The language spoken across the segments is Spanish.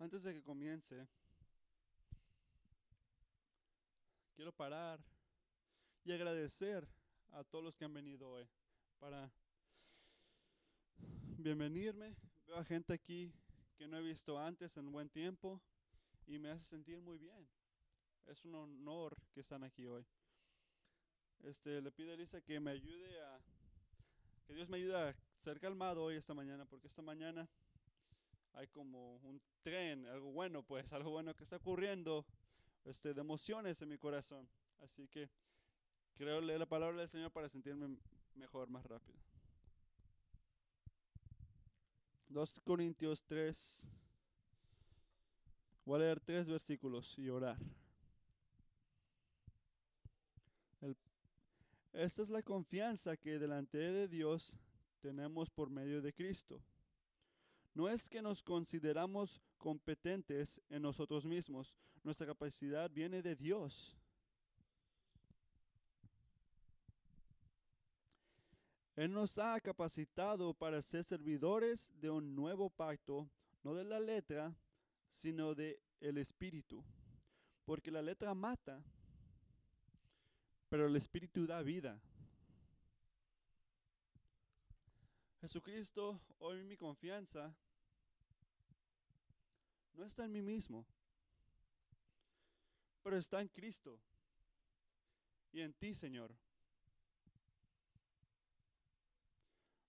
Antes de que comience, quiero parar y agradecer a todos los que han venido hoy para bienvenirme. Veo a gente aquí que no he visto antes en buen tiempo y me hace sentir muy bien. Es un honor que están aquí hoy. Este, le pido a Elisa que me ayude a, que Dios me ayude a ser calmado hoy esta mañana, porque esta mañana hay como un tren, algo bueno, pues, algo bueno que está ocurriendo, este, de emociones en mi corazón. Así que quiero leer la palabra del Señor para sentirme mejor, más rápido. 2 Corintios 3. Voy a leer tres versículos y orar. Esta es la confianza que delante de Dios tenemos por medio de Cristo. No es que nos consideramos competentes en nosotros mismos. Nuestra capacidad viene de Dios. Él nos ha capacitado para ser servidores de un nuevo pacto, no de la letra, sino de el espíritu. Porque la letra mata, pero el espíritu da vida. Jesucristo, hoy mi confianza no está en mí mismo, pero está en Cristo y en ti, Señor.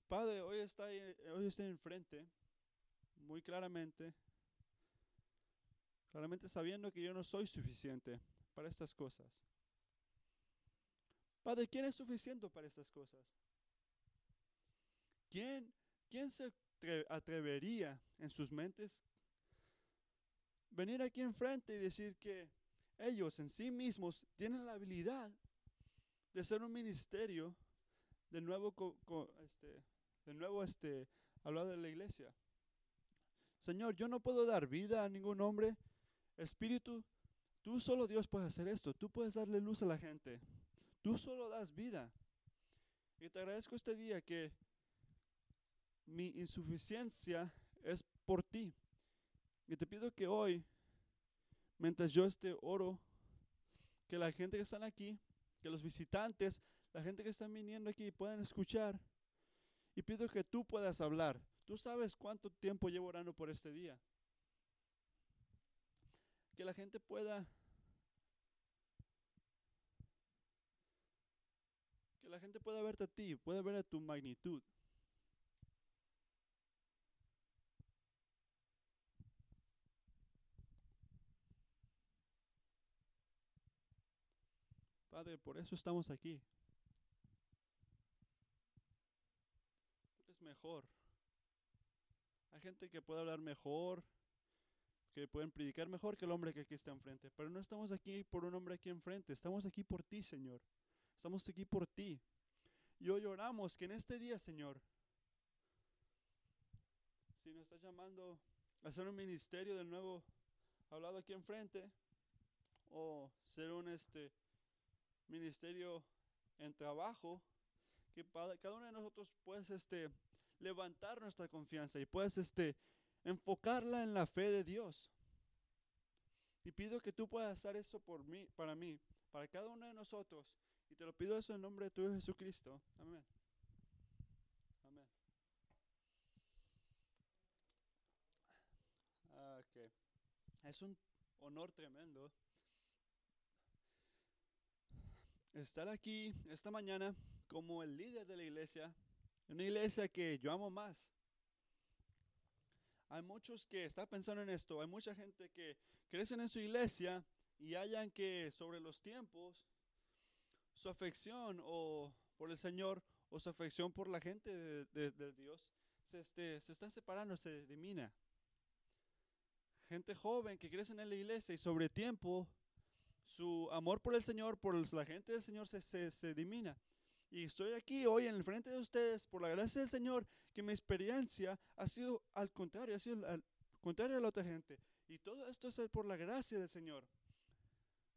Padre, hoy está ahí- hoy estoy enfrente, muy claramente, claramente sabiendo que yo no soy suficiente para estas cosas. Padre, ¿quién es suficiente para estas cosas? ¿Quién, quién se atre- atrevería en sus mentes venir aquí enfrente y decir que ellos en sí mismos tienen la habilidad de ser un ministerio de nuevo, co- co- este, de nuevo este, hablar de la iglesia? Señor, yo no puedo dar vida a ningún hombre. Espíritu, tú solo Dios puedes hacer esto. Tú puedes darle luz a la gente. Tú solo das vida. Y te agradezco este día que mi insuficiencia es por ti. Y te pido que hoy, mientras yo esté oro, que la gente que están aquí, que los visitantes, la gente que están viniendo aquí puedan escuchar. Y pido que tú puedas hablar. Tú sabes cuánto tiempo llevo orando por este día. Que la gente pueda que la gente pueda verte a ti, pueda ver a tu magnitud. Por eso estamos aquí. Tú eres mejor. Hay gente que puede hablar mejor, que pueden predicar mejor que el hombre que aquí está enfrente. Pero no estamos aquí por un hombre aquí enfrente, estamos aquí por ti, Señor. Estamos aquí por ti. Y hoy oramos que en este día, Señor, si nos estás llamando a hacer un ministerio de nuevo, hablado aquí enfrente, o ser un este ministerio en trabajo, que pa- cada uno de nosotros puedes este levantar nuestra confianza y puedes este enfocarla en la fe de Dios. Y pido que tú puedas hacer eso por mí, para mí, para cada uno de nosotros. Y te lo pido eso en nombre de tu Jesucristo. Amén. Amén. Ah, ok. Es un honor tremendo estar aquí esta mañana como el líder de la iglesia, una iglesia que yo amo más. Hay muchos que están pensando en esto, hay mucha gente que crecen en su iglesia y hallan que sobre los tiempos su afección o por el Señor o su afección por la gente de, Dios se, este, se están separando, se dimina. Gente joven que crece en la iglesia y sobre tiempo su amor por el Señor, por la gente del Señor se, se, se dimina. Y estoy aquí hoy en el frente de ustedes por la gracia del Señor, que mi experiencia ha sido al contrario, ha sido al contrario a la otra gente. Y todo esto es por la gracia del Señor.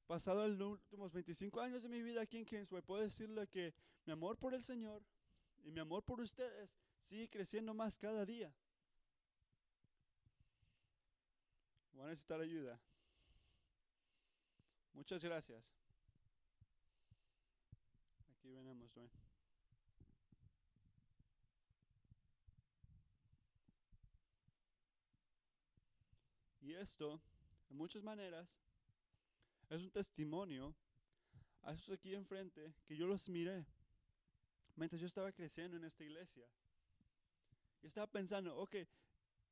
Pasado los últimos 25 años de mi vida aquí en Kingsway, puedo decirle que mi amor por el Señor y mi amor por ustedes sigue creciendo más cada día. necesitar ayuda. Muchas gracias. Aquí venimos, Dwayne. Y esto, en muchas maneras, es un testimonio a esos aquí enfrente que yo los miré mientras yo estaba creciendo en esta iglesia. Y estaba pensando, ok,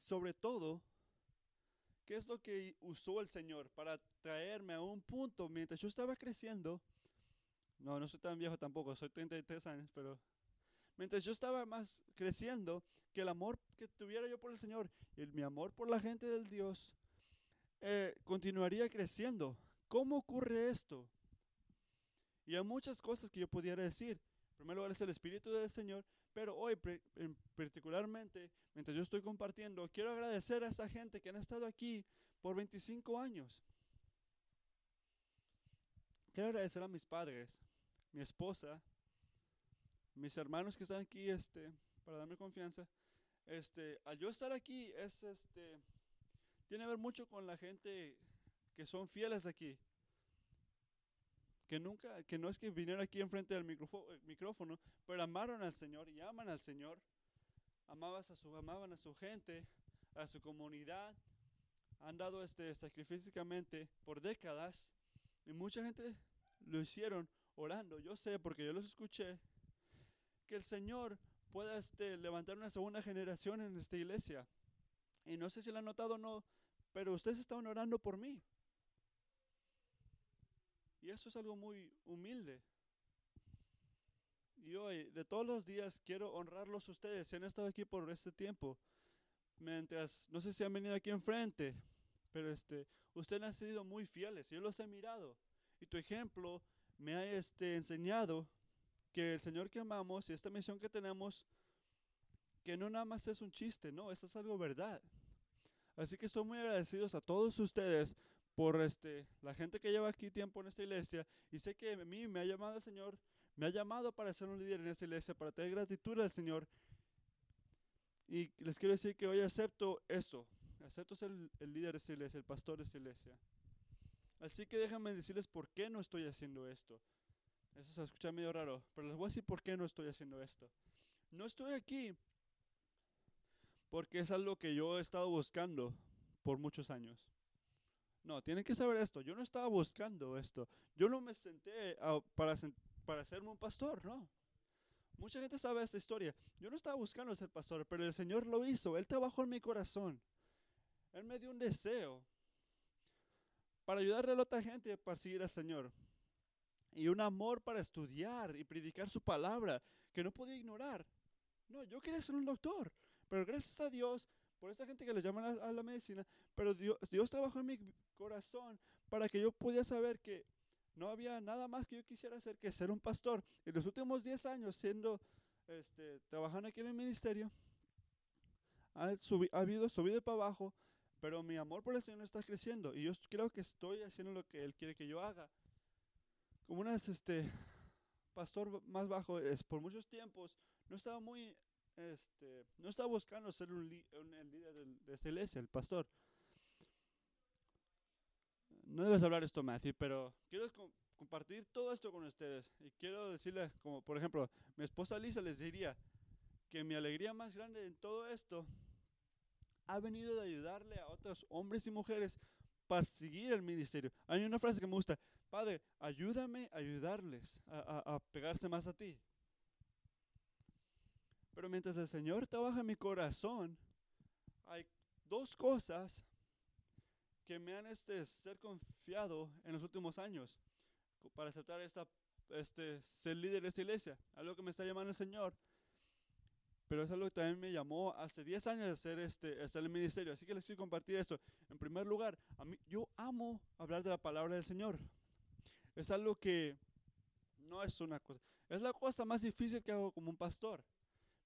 sobre todo, ¿qué es lo que usó el Señor para traerme a un punto mientras yo estaba creciendo? No, no soy tan viejo tampoco, soy 33 años, pero mientras yo estaba más creciendo, que el amor que tuviera yo por el Señor y mi amor por la gente del Dios eh, continuaría creciendo. ¿Cómo ocurre esto? Y hay muchas cosas que yo pudiera decir. En primer lugar es el Espíritu del Señor, pero hoy particularmente, mientras yo estoy compartiendo, quiero agradecer a esa gente que han estado aquí por 25 años. Quiero agradecer a mis padres, mi esposa, mis hermanos que están aquí, este, para darme confianza. Este, al yo estar aquí es, este, tiene que ver mucho con la gente que son fieles aquí. Que nunca, que no es que vinieron aquí enfrente del micrófono, pero amaron al Señor y aman al Señor. Amabas a su, amaban a su gente, a su comunidad. Han dado este sacrificadamente por décadas. Y mucha gente lo hicieron orando. Yo sé, porque yo los escuché, que el Señor pueda este, levantar una segunda generación en esta iglesia. Y no sé si lo han notado o no, pero ustedes estaban orando por mí. Y eso es algo muy humilde. Y hoy, de todos los días, quiero honrarlos a ustedes. Si han estado aquí por este tiempo, mientras, no sé si han venido aquí enfrente, pero este, ustedes han sido muy fieles. Yo los he mirado. Y tu ejemplo me ha este, enseñado que el Señor que amamos y esta misión que tenemos, que no nada más es un chiste, no, esto es algo verdad. Así que estoy muy agradecidos a todos ustedes por este, la gente que lleva aquí tiempo en esta iglesia y sé que a mí me ha llamado el Señor, me ha llamado para ser un líder en esta iglesia, para tener gratitud al Señor. Y les quiero decir que hoy acepto eso, acepto ser el, líder de esta iglesia, el pastor de esta iglesia. Así que déjenme decirles por qué no estoy haciendo esto. Eso se escucha medio raro, pero les voy a decir por qué no estoy haciendo esto. No estoy aquí porque es algo que yo he estado buscando por muchos años. No, tienen que saber esto. Yo no estaba buscando esto. Yo no me senté para, para serme un pastor, no. Mucha gente sabe esta historia. Yo no estaba buscando ser pastor, pero el Señor lo hizo. Él trabajó en mi corazón. Él me dio un deseo para ayudarle a la otra gente a seguir al Señor. Y un amor para estudiar y predicar su palabra que no podía ignorar. No, yo quería ser un doctor. Pero gracias a Dios, por esa gente que le llaman a, la medicina, pero Dios, Dios trabajó en mi corazón para que yo pudiera saber que no había nada más que yo quisiera hacer que ser un pastor. En los últimos 10 años, siendo, este, trabajando aquí en el ministerio, ha, ha habido subido para abajo, pero mi amor por el Señor está creciendo y yo creo que estoy haciendo lo que Él quiere que yo haga. Como una este, pastor más bajo, es, por muchos tiempos no estaba muy este, no está buscando ser un, líder de esta iglesia, el pastor. No debes hablar esto, Matthew, pero quiero compartir todo esto con ustedes. Y quiero decirles, como por ejemplo, mi esposa Lisa les diría que mi alegría más grande en todo esto ha venido de ayudarle a otros hombres y mujeres para seguir el ministerio. Hay una frase que me gusta, Padre, ayúdame a ayudarles a pegarse más a ti. Pero mientras el Señor trabaja en mi corazón, hay dos cosas que me han este, ser confiado en los últimos años para aceptar esta, este, ser líder de esta iglesia. Algo que me está llamando el Señor. Pero es algo que también me llamó hace 10 años de hacer este, estar en el ministerio. Así que les quiero compartir esto. En primer lugar, a mí, yo amo hablar de la palabra del Señor. Es algo que no es una cosa. Es la cosa más difícil que hago como un pastor.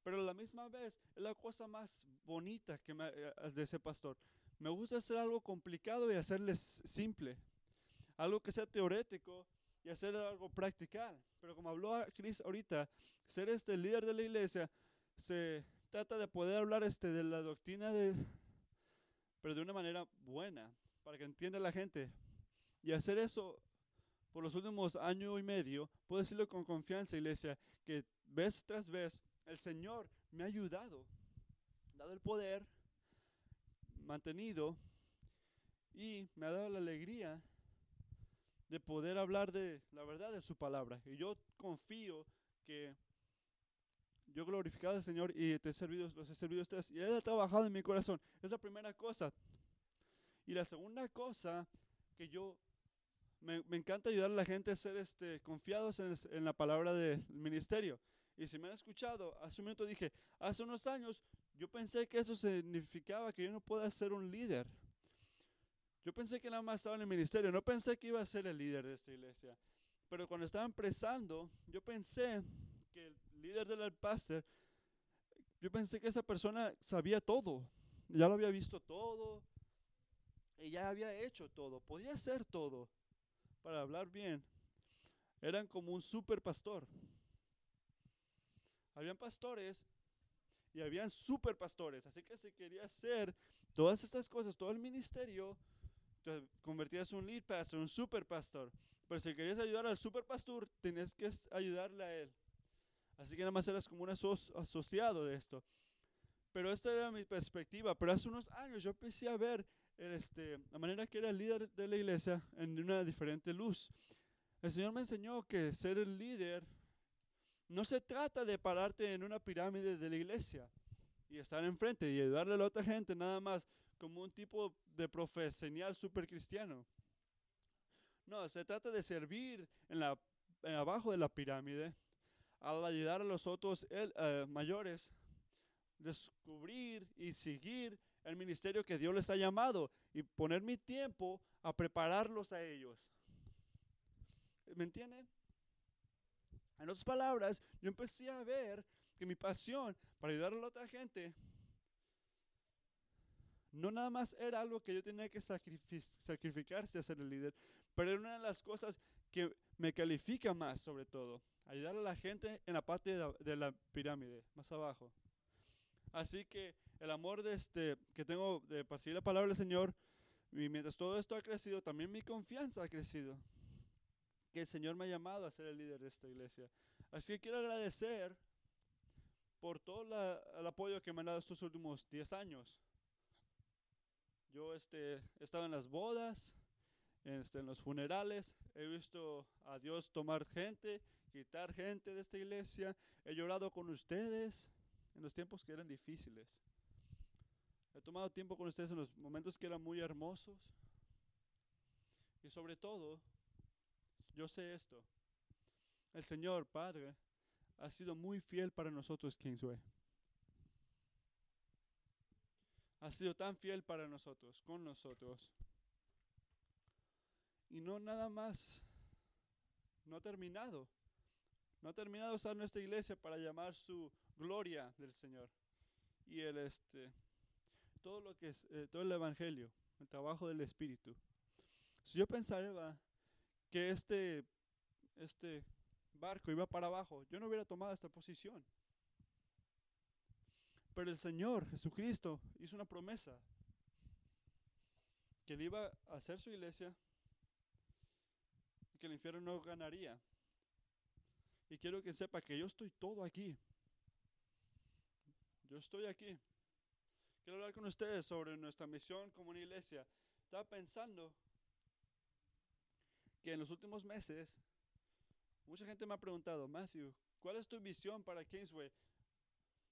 Pero a la misma vez es la cosa más bonita que me, eh, de ese pastor. Me gusta hacer algo complicado y hacerles simple. Algo que sea teórico y hacer algo practical. Pero como habló Chris ahorita, ser este líder de la iglesia se trata de poder hablar este de la doctrina de pero de una manera buena, para que entienda la gente. Y hacer eso por los últimos año y medio, puedo decirlo con confianza, iglesia, que vez tras vez el Señor me ha ayudado, dado el poder, mantenido y me ha dado la alegría de poder hablar de la verdad de su palabra. Y yo confío que yo glorificado al Señor y te he servido, los he servido a ustedes y Él ha trabajado en mi corazón. Es la primera cosa. Y la segunda cosa que yo me, encanta ayudar a la gente a ser este, confiados en, la palabra del ministerio. Y si me han escuchado, hace un minuto dije, hace unos años yo pensé que eso significaba que yo no pueda ser un líder. Yo pensé que nada más estaba en el ministerio, no pensé que iba a ser el líder de esta iglesia. Pero cuando estaba empezando, yo pensé que el líder del pastor, yo pensé que esa persona sabía todo, ya lo había visto todo, y ya había hecho todo, podía hacer todo para hablar bien. Eran como un super pastor. Habían pastores y habían super pastores. Así que si quería hacer todas estas cosas, todo el ministerio, te convertías en un lead pastor, un super pastor. Pero si querías ayudar al super pastor, tenías que ayudarle a él. Así que nada más eras como un asociado de esto. Pero esta era mi perspectiva. Pero hace unos años yo empecé a ver este, la manera que era el líder de la iglesia en una diferente luz. El Señor me enseñó que ser el líder no se trata de pararte en una pirámide de la iglesia y estar enfrente y ayudarle a la otra gente nada más como un tipo de profesional super cristiano. No, se trata de servir en la, en abajo de la pirámide al ayudar a los otros eh, mayores, descubrir y seguir el ministerio que Dios les ha llamado y poner mi tiempo a prepararlos a ellos. ¿Me entienden? En otras palabras, yo empecé a ver que mi pasión para ayudar a la otra gente no nada más era algo que yo tenía que sacrificarse a ser el líder, pero era una de las cosas que me califica más sobre todo ayudar a la gente en la parte de la, pirámide, más abajo. Así que el amor de este, que tengo de percibir la palabra del Señor, y mientras todo esto ha crecido, también mi confianza ha crecido. Que el Señor me ha llamado a ser el líder de esta iglesia. Así que quiero agradecer por todo el apoyo que me han dado estos últimos 10 años. Yo este, he estado en las bodas, este, en los funerales, he visto a Dios tomar gente quitar gente de esta iglesia. He llorado con ustedes en los tiempos que eran difíciles. He tomado tiempo con ustedes en los momentos que eran muy hermosos. Y sobre todo, yo sé esto. El Señor Padre ha sido muy fiel para nosotros, Kingsway. Ha sido tan fiel para nosotros, con nosotros. Y no nada más, no ha terminado. No ha terminado usar nuestra iglesia para llamar su gloria del Señor. Y el este todo lo que es eh, todo el evangelio, el trabajo del espíritu. Si yo pensara que este este barco iba para abajo, yo no hubiera tomado esta posición. Pero el Señor Jesucristo hizo una promesa que él iba a hacer su iglesia y que el infierno no ganaría. Y quiero que sepa que yo estoy todo aquí. Yo estoy aquí. Quiero hablar con ustedes sobre nuestra misión como una iglesia. Estaba pensando que en los últimos meses mucha gente me ha preguntado, Matthew, ¿cuál es tu visión para Kingsway?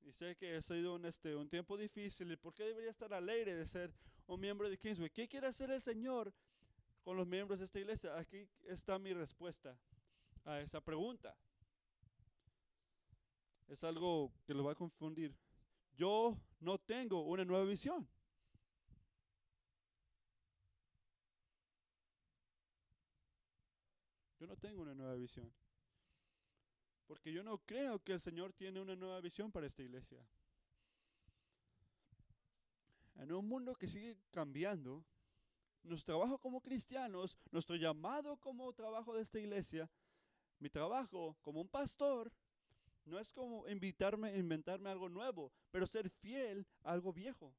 Y sé que ha sido un, este, un tiempo difícil. ¿Y por qué debería estar alegre de ser un miembro de Kingsway? ¿Qué quiere hacer el Señor con los miembros de esta iglesia? Aquí está mi respuesta a esa pregunta es algo que lo va a confundir. Yo no tengo una nueva visión. Yo no tengo una nueva visión. Porque yo no creo que el Señor tiene una nueva visión para esta iglesia. En un mundo que sigue cambiando, nuestro trabajo como cristianos, nuestro llamado como trabajo de esta iglesia, mi trabajo como un pastor, no es como invitarme, inventarme algo nuevo, pero ser fiel a algo viejo.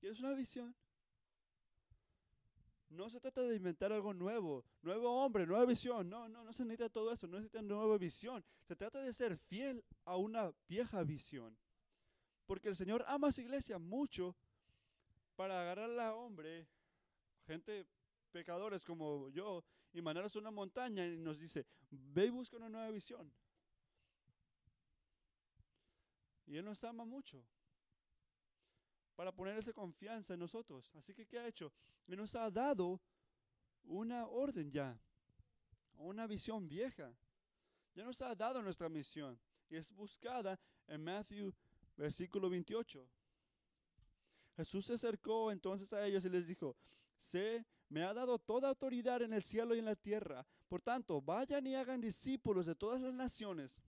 ¿Quieres una visión? No se trata de inventar algo nuevo, nuevo hombre, nueva visión. No, no, no se necesita todo eso, no se necesita nueva visión. Se trata de ser fiel a una vieja visión. Porque el Señor ama a su iglesia mucho para agarrar a hombre, gente pecadores como yo, y mandarnos a una montaña y nos dice, ve y busca una nueva visión. Y Él nos ama mucho para poner esa confianza en nosotros. Así que, ¿qué ha hecho? Él nos ha dado una orden ya, una visión vieja. Ya nos ha dado nuestra misión y es buscada en Matthew versículo 28. Jesús se acercó entonces a ellos y les dijo, se me ha dado toda autoridad en el cielo y en la tierra. Por tanto, vayan y hagan discípulos de todas las naciones.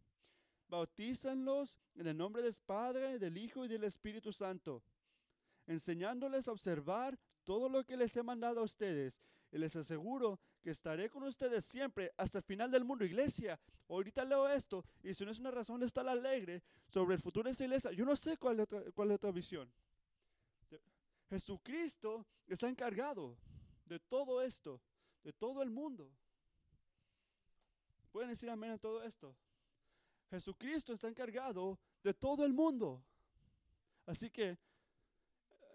Bautízanlos en el nombre del Padre, del Hijo y del Espíritu Santo enseñándoles a observar todo lo que les he mandado a ustedes. Y les aseguro que estaré con ustedes siempre hasta el final del mundo. Iglesia, ahorita leo esto y si no es una razón de estar alegre sobre el futuro de esta iglesia, yo no sé cuál es otra, cuál es otra visión. Jesucristo está encargado de todo esto, de todo el mundo. ¿Pueden decir amén a todo esto? Jesucristo está encargado de todo el mundo. Así que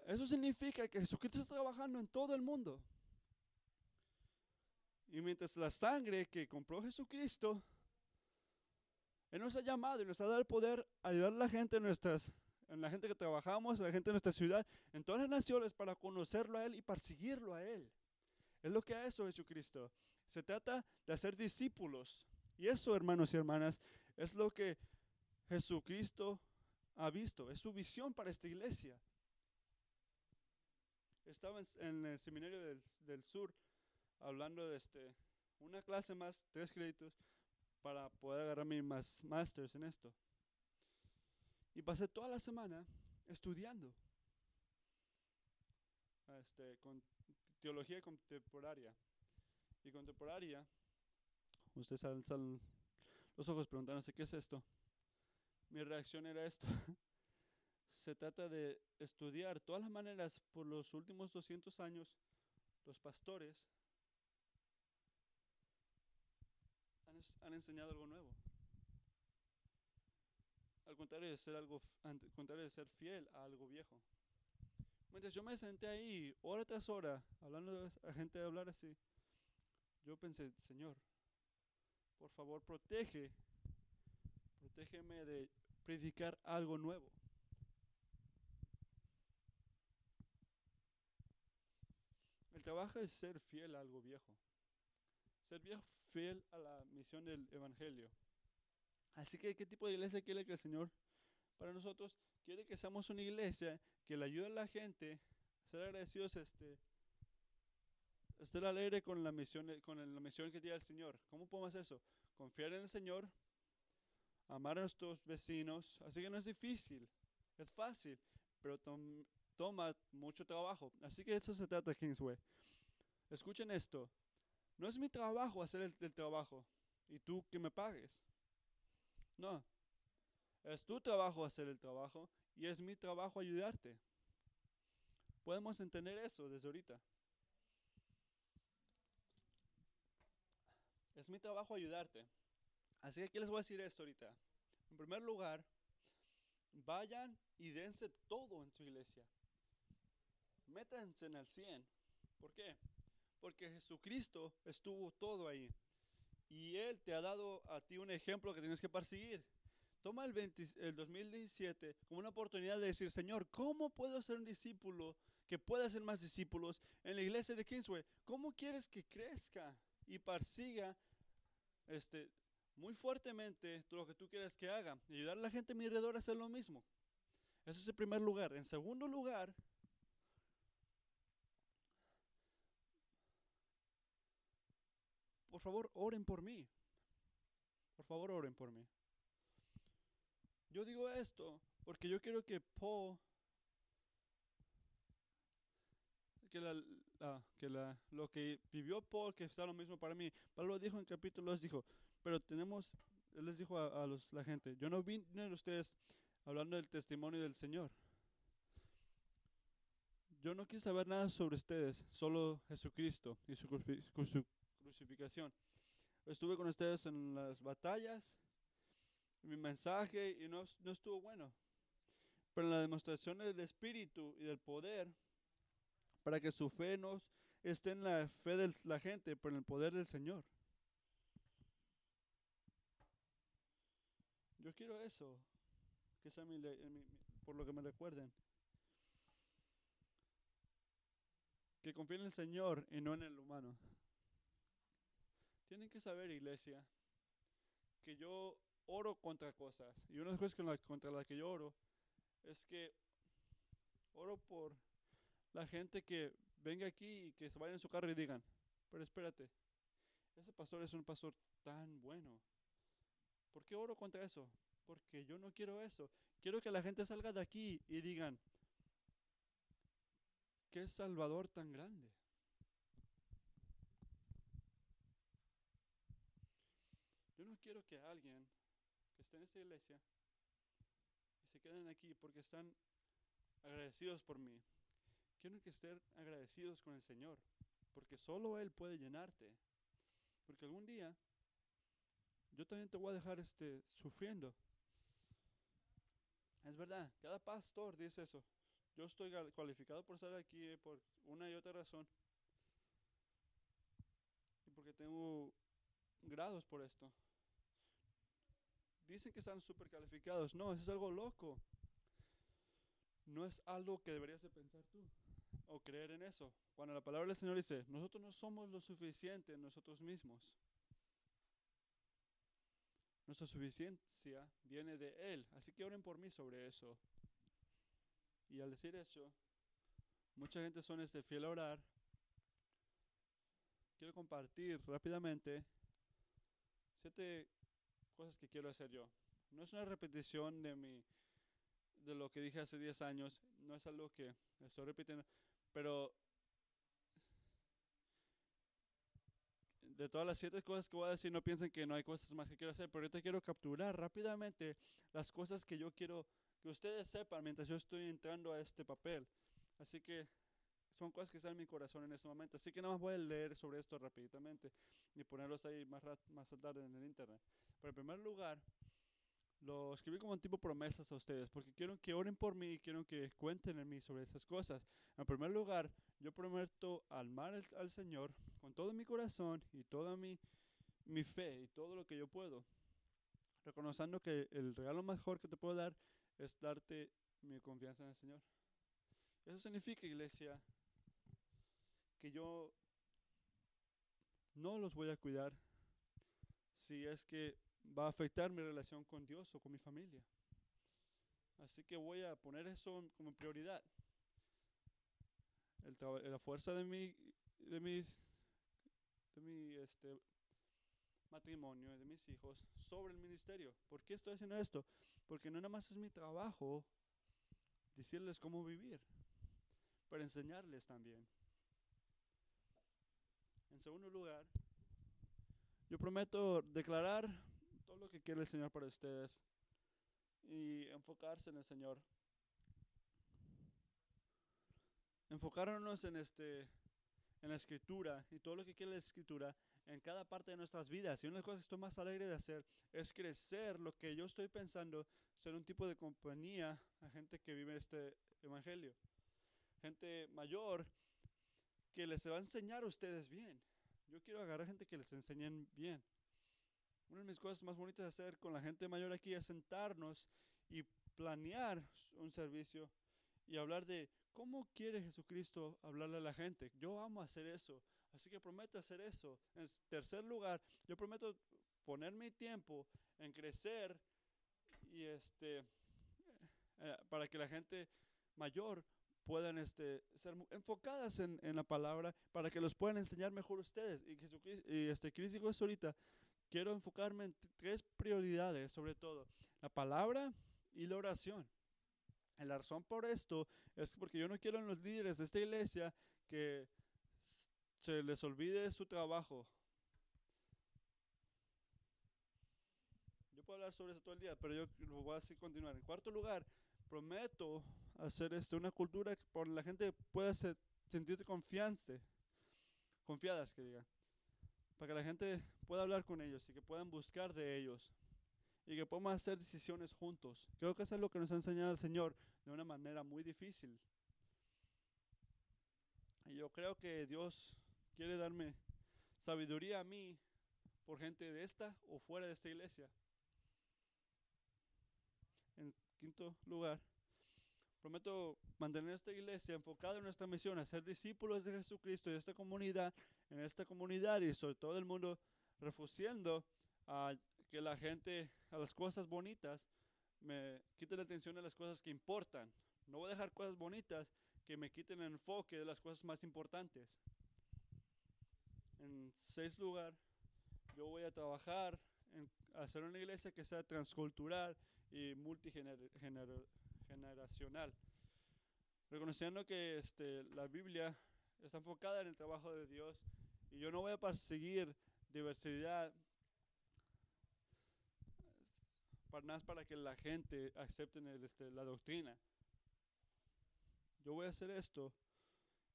eso significa que Jesucristo está trabajando en todo el mundo. Y mientras la sangre que compró Jesucristo, Él nos ha llamado y nos ha dado el poder a ayudar a la gente en nuestras, en la gente que trabajamos, a la gente de nuestra ciudad, en todas las naciones para conocerlo a Él y perseguirlo a Él. Es lo que ha hecho Jesucristo. Se trata de hacer discípulos. Y eso, hermanos y hermanas, es lo que Jesucristo ha visto. Es su visión para esta iglesia. Estaba en, el seminario del, sur hablando de este, una clase más, tres créditos, para poder agarrar mi más masters en esto. Y pasé toda la semana estudiando este, con teología contemporánea. Y contemporánea, ustedes salen los ojos preguntándose, ¿qué es esto? Mi reacción era esto. se trata de estudiar todas las maneras por los últimos 200 años los pastores han, enseñado algo nuevo. Al contrario de ser algo, al contrario de ser fiel a algo viejo. Mientras yo me senté ahí hora tras hora hablando a gente de hablar así, yo pensé, Señor, por favor protege, protégeme de predicar algo nuevo. Trabajo es ser fiel a algo viejo. Ser fiel a la misión del Evangelio. Así que, ¿qué tipo de iglesia quiere que el Señor para nosotros? Quiere que seamos una iglesia que le ayude a la gente a ser agradecidos, este, estar alegre con la misión, con la misión que tiene el Señor. ¿Cómo podemos hacer eso? Confiar en el Señor, amar a nuestros vecinos. Así que no es difícil, es fácil, pero toma mucho trabajo. Así que eso se trata Kingsway. Escuchen esto. No es mi trabajo hacer el, trabajo y tú que me pagues. No. Es tu trabajo hacer el trabajo y es mi trabajo ayudarte. Podemos entender eso desde ahorita. Es mi trabajo ayudarte. Así que aquí les voy a decir esto ahorita. En primer lugar, vayan y dense todo en su iglesia métanse en el 100. ¿Por qué? Porque Jesucristo estuvo todo ahí. Y Él te ha dado a ti un ejemplo que tienes que perseguir. Toma el, el 2017 como una oportunidad de decir, Señor, ¿cómo puedo ser un discípulo que pueda ser más discípulos en la iglesia de Kingsway? ¿Cómo quieres que crezca y persiga este, muy fuertemente lo que tú quieres que haga? Y ayudar a la gente a mi alrededor a hacer lo mismo. Ese es el primer lugar. En segundo lugar, favor, oren por mí. Por favor, oren por mí. Yo digo esto porque yo quiero que Paul, que, que lo que vivió Paul, que está lo mismo para mí, Pablo dijo en capítulo 2, dijo, pero tenemos, él les dijo a, los, la gente, yo no vine a ustedes hablando del testimonio del Señor. yo no quise saber nada sobre ustedes, solo Jesucristo y su, su crucificación. Estuve con ustedes en las batallas, mi mensaje y no, no estuvo bueno. Pero en la demostración del Espíritu y del poder, para que su fe no esté en la fe de la gente, pero en el poder del Señor. Yo quiero eso, que sea mi, por lo que me recuerden. Que confíen en el Señor y no en el humano. Tienen que saber, iglesia, que yo oro contra cosas. Y una de las cosas contra las que yo oro es que oro por la gente que venga aquí y que se vaya en su carro y digan, pero espérate, ese pastor es un pastor tan bueno. ¿Por qué oro contra eso? Porque yo no quiero eso. Quiero que la gente salga de aquí y digan, qué Salvador tan grande. Yo no quiero que alguien que esté en esta iglesia y se queden aquí porque están agradecidos por mí. Quiero que estén agradecidos con el Señor, porque solo Él puede llenarte. Porque algún día yo también te voy a dejar este, sufriendo. Es verdad, cada pastor dice eso. Yo estoy cualificado por estar aquí eh, por una y otra razón. Y porque tengo grados por esto. Dicen que están súper calificados. No, eso es algo loco. No es algo que deberías de pensar tú o creer en eso. Cuando la palabra del Señor dice, nosotros no somos lo suficiente nosotros mismos. Nuestra suficiencia viene de Él. Así que oren por mí sobre eso. Y al decir eso, mucha gente son este fiel a orar. Quiero compartir rápidamente siete cosas que quiero hacer yo. No es una repetición de mi de lo que dije hace 10 años, no es algo que estoy repitiendo, pero de todas las siete cosas que voy a decir, no piensen que no hay cosas más que quiero hacer, pero ahorita quiero capturar rápidamente las cosas que yo quiero que ustedes sepan mientras yo estoy entrando a este papel. Así que son cosas que están en mi corazón en este momento. Así que nada más voy a leer sobre esto rápidamente y ponerlos ahí más, más tarde en el internet. Pero en primer lugar, lo escribí como un tipo promesas a ustedes, porque quiero que oren por mí y quiero que cuenten en mí sobre esas cosas. En primer lugar, yo prometo amar al, Señor con todo mi corazón y toda mi, mi fe y todo lo que yo puedo, reconociendo que el regalo mejor que te puedo dar es darte mi confianza en el Señor. Eso significa, iglesia, que yo no los voy a cuidar si es que va a afectar mi relación con Dios o con mi familia. Así que voy a poner eso como prioridad. la fuerza de mi, de mis, de mi este, matrimonio de mis hijos sobre el ministerio. ¿Por qué estoy haciendo esto? Porque no nada más es mi trabajo decirles cómo vivir, pero enseñarles también. En segundo lugar, yo prometo declarar todo lo que quiere el Señor para ustedes y enfocarse en el Señor. Enfocarnos en este en la escritura y todo lo que quiere la escritura en cada parte de nuestras vidas. Y una de las cosas que estoy más alegre de hacer es crecer lo que yo estoy pensando ser un tipo de compañía a gente que vive este evangelio. Gente mayor que les va a enseñar a ustedes bien. Yo quiero agarrar gente que les enseñen bien. Una de mis cosas más bonitas de hacer con la gente mayor aquí es sentarnos y planear un servicio y hablar de cómo quiere Jesucristo hablarle a la gente. Yo amo hacer eso, así que prometo hacer eso. En tercer lugar, yo prometo poner mi tiempo en crecer y este eh, para que la gente mayor puedan este, ser enfocadas en, en, la palabra para que los puedan enseñar mejor ustedes. Y, Jesucristo, y este, Cristo dijo eso ahorita, quiero enfocarme en tres prioridades, sobre todo, la palabra y la oración. La razón por esto es porque yo no quiero en los líderes de esta iglesia que se les olvide su trabajo. Yo puedo hablar sobre eso todo el día, pero yo voy a así continuar. En cuarto lugar, prometo hacer esto, una cultura por la gente pueda ser, sentirse confianza, confiadas que diga, para que la gente pueda hablar con ellos y que puedan buscar de ellos y que podamos hacer decisiones juntos. Creo que eso es lo que nos ha enseñado el Señor de una manera muy difícil. Y yo creo que Dios quiere darme sabiduría a mí por gente de esta o fuera de esta iglesia. En quinto lugar, prometo mantener esta iglesia enfocada en nuestra misión, a ser discípulos de Jesucristo y esta comunidad, en esta comunidad y sobre todo el mundo, refugiando a que la gente, a las cosas bonitas, me quiten la atención de las cosas que importan. No voy a dejar cosas bonitas que me quiten el enfoque de las cosas más importantes. En seis lugar, yo voy a trabajar en hacer una iglesia que sea transcultural y multigeneracional. Reconociendo que este, la Biblia está enfocada en el trabajo de Dios y yo no voy a perseguir diversidad para nada para que la gente acepte este, la doctrina. Yo voy a hacer esto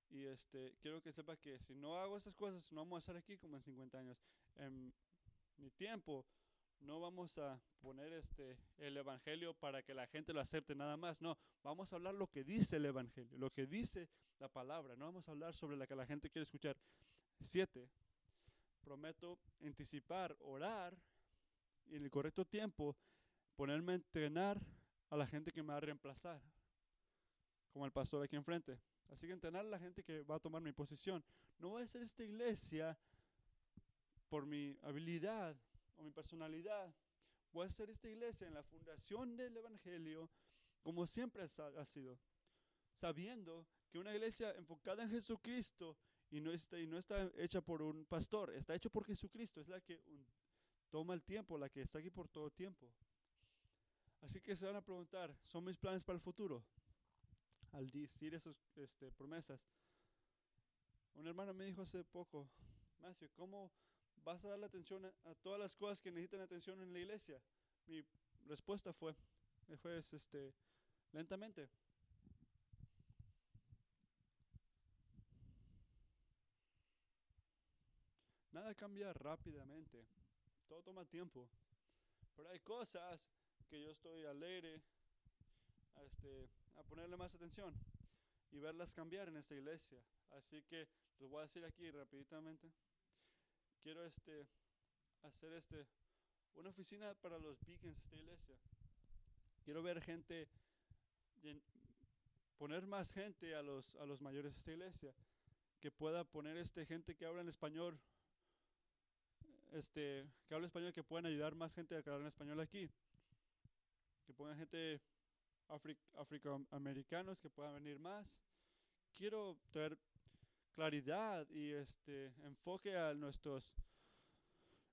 y este, quiero que sepa que si no hago esas cosas, no vamos a estar aquí como en 50 años. En mi tiempo, no vamos a poner este, el evangelio para que la gente lo acepte nada más. No, vamos a hablar lo que dice el evangelio, lo que dice la palabra. No vamos a hablar sobre la que la gente quiere escuchar. Siete, prometo anticipar, orar y en el correcto tiempo ponerme a entrenar a la gente que me va a reemplazar, como el pastor aquí enfrente. Así que entrenar a la gente que va a tomar mi posición. No voy a hacer esta iglesia por mi habilidad o mi personalidad. Voy a esta iglesia en la fundación del Evangelio como siempre ha sido. Sabiendo que una iglesia enfocada en Jesucristo y no está, y no está hecha por un pastor, está hecha por Jesucristo. Es la que toma el tiempo, la que está aquí por todo tiempo. Así que se van a preguntar, ¿son mis planes para el futuro? Al decir esas este, promesas. Un hermano me dijo hace poco, Matthew, ¿cómo vas a dar la atención a, todas las cosas que necesitan atención en la iglesia? Mi respuesta fue, fue este, lentamente. Nada cambia rápidamente, todo toma tiempo. Pero hay cosas que yo estoy alegre a, este, a ponerle más atención y verlas cambiar en esta iglesia. Así que les voy a decir aquí rapiditamente. Quiero este, hacer este, una oficina para los beacons de esta iglesia. Quiero ver gente, poner más gente a los, a los mayores de esta iglesia. Que pueda poner este, gente que habla en español, este, que habla español, que puedan ayudar más gente a hablar en español aquí que pongan gente afroamericanos que puedan venir más. Quiero traer claridad y este enfoque a nuestros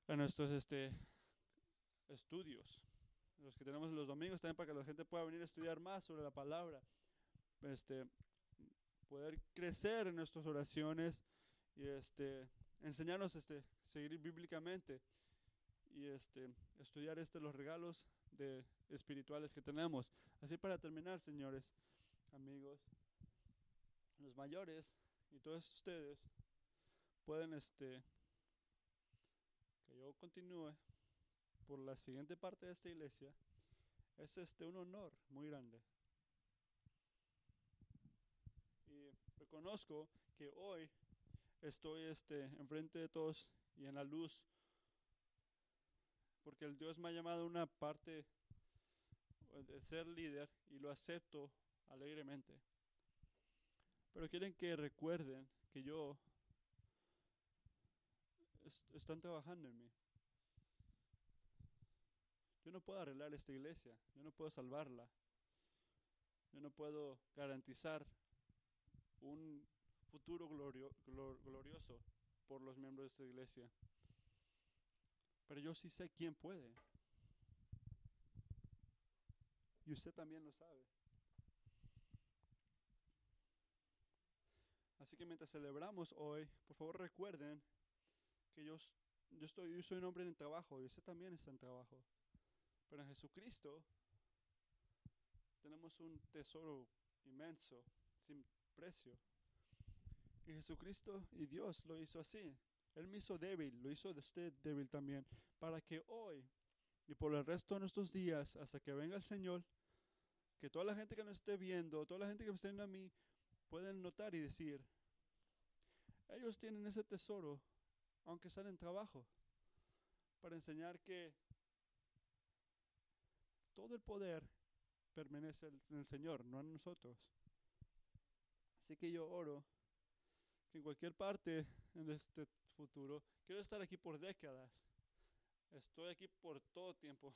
a nuestros este estudios los que tenemos los domingos también para que la gente pueda venir a estudiar más sobre la palabra este poder crecer en nuestras oraciones y este enseñarnos este seguir bíblicamente y este estudiar este los regalos de espirituales que tenemos. Así para terminar, señores, amigos, los mayores y todos ustedes pueden este que yo continúe por la siguiente parte de esta iglesia es este un honor muy grande. Y reconozco que hoy estoy este enfrente de todos y en la luz porque el Dios me ha llamado una parte de ser líder y lo acepto alegremente. Pero quieren que recuerden que yo están trabajando en mí. Yo no puedo arreglar esta iglesia, yo no puedo salvarla, yo no puedo garantizar un futuro glorioso por los miembros de esta iglesia. Pero yo sí sé quién puede. Y usted también lo sabe. Así que mientras celebramos hoy, por favor recuerden que yo, yo, estoy, yo soy un hombre en trabajo y usted también está en trabajo. Pero en Jesucristo tenemos un tesoro inmenso, sin precio. Y Jesucristo y Dios lo hizo así. Él me hizo débil, lo hizo de usted débil también, para que hoy y por el resto de nuestros días, hasta que venga el Señor, que toda la gente que nos esté viendo, toda la gente que me esté viendo a mí, pueden notar y decir, ellos tienen ese tesoro, aunque están en trabajo, para enseñar que todo el poder permanece en el Señor, no en nosotros. Así que yo oro que en cualquier parte en este futuro, quiero estar aquí por décadas. Estoy aquí por todo tiempo.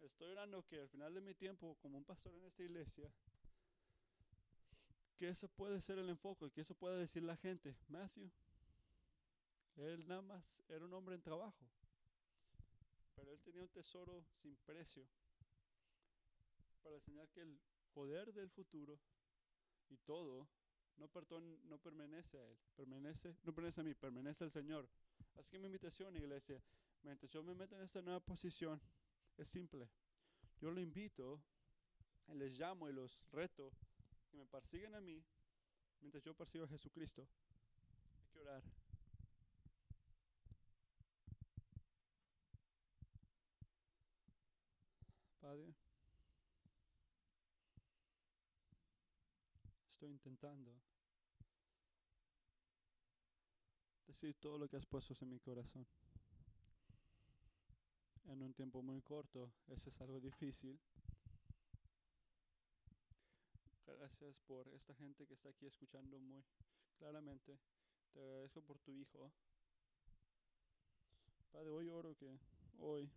Estoy orando que al final de mi tiempo, como un pastor en esta iglesia, que eso puede ser el enfoque, que eso pueda decir la gente, Matthew, él nada más era un hombre en trabajo, pero él tenía un tesoro sin precio para enseñar que el poder del futuro y todo no, no pertenece a él, permanece, no pertenece a mí, permanece al Señor. Así que mi invitación, iglesia, mientras yo me meto en esta nueva posición, es simple. Yo lo invito, les llamo y los reto que me persiguen a mí mientras yo persigo a Jesucristo. Hay que orar. Padre, estoy intentando decir todo lo que has puesto en mi corazón. En un tiempo muy corto, eso es algo difícil. Gracias por esta gente que está aquí escuchando muy claramente. Te agradezco por tu hijo. Padre, hoy oro que hoy,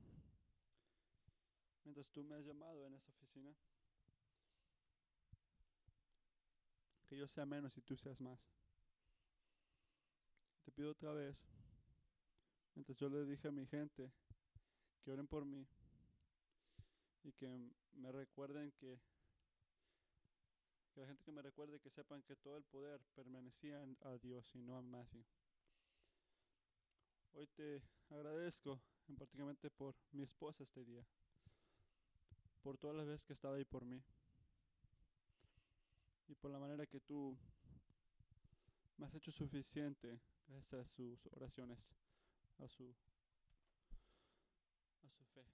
mientras tú me has llamado en esta oficina, que yo sea menos y tú seas más. Te pido otra vez, mientras yo le dije a mi gente que oren por mí y que me recuerden que, que la gente que me recuerde que sepan que todo el poder permanecía a Dios y no a Matthew. Hoy te agradezco en prácticamente por mi esposa este día, por todas las veces que estaba ahí por mí y por la manera que tú me has hecho suficiente gracias a sus oraciones, a su, a su fe.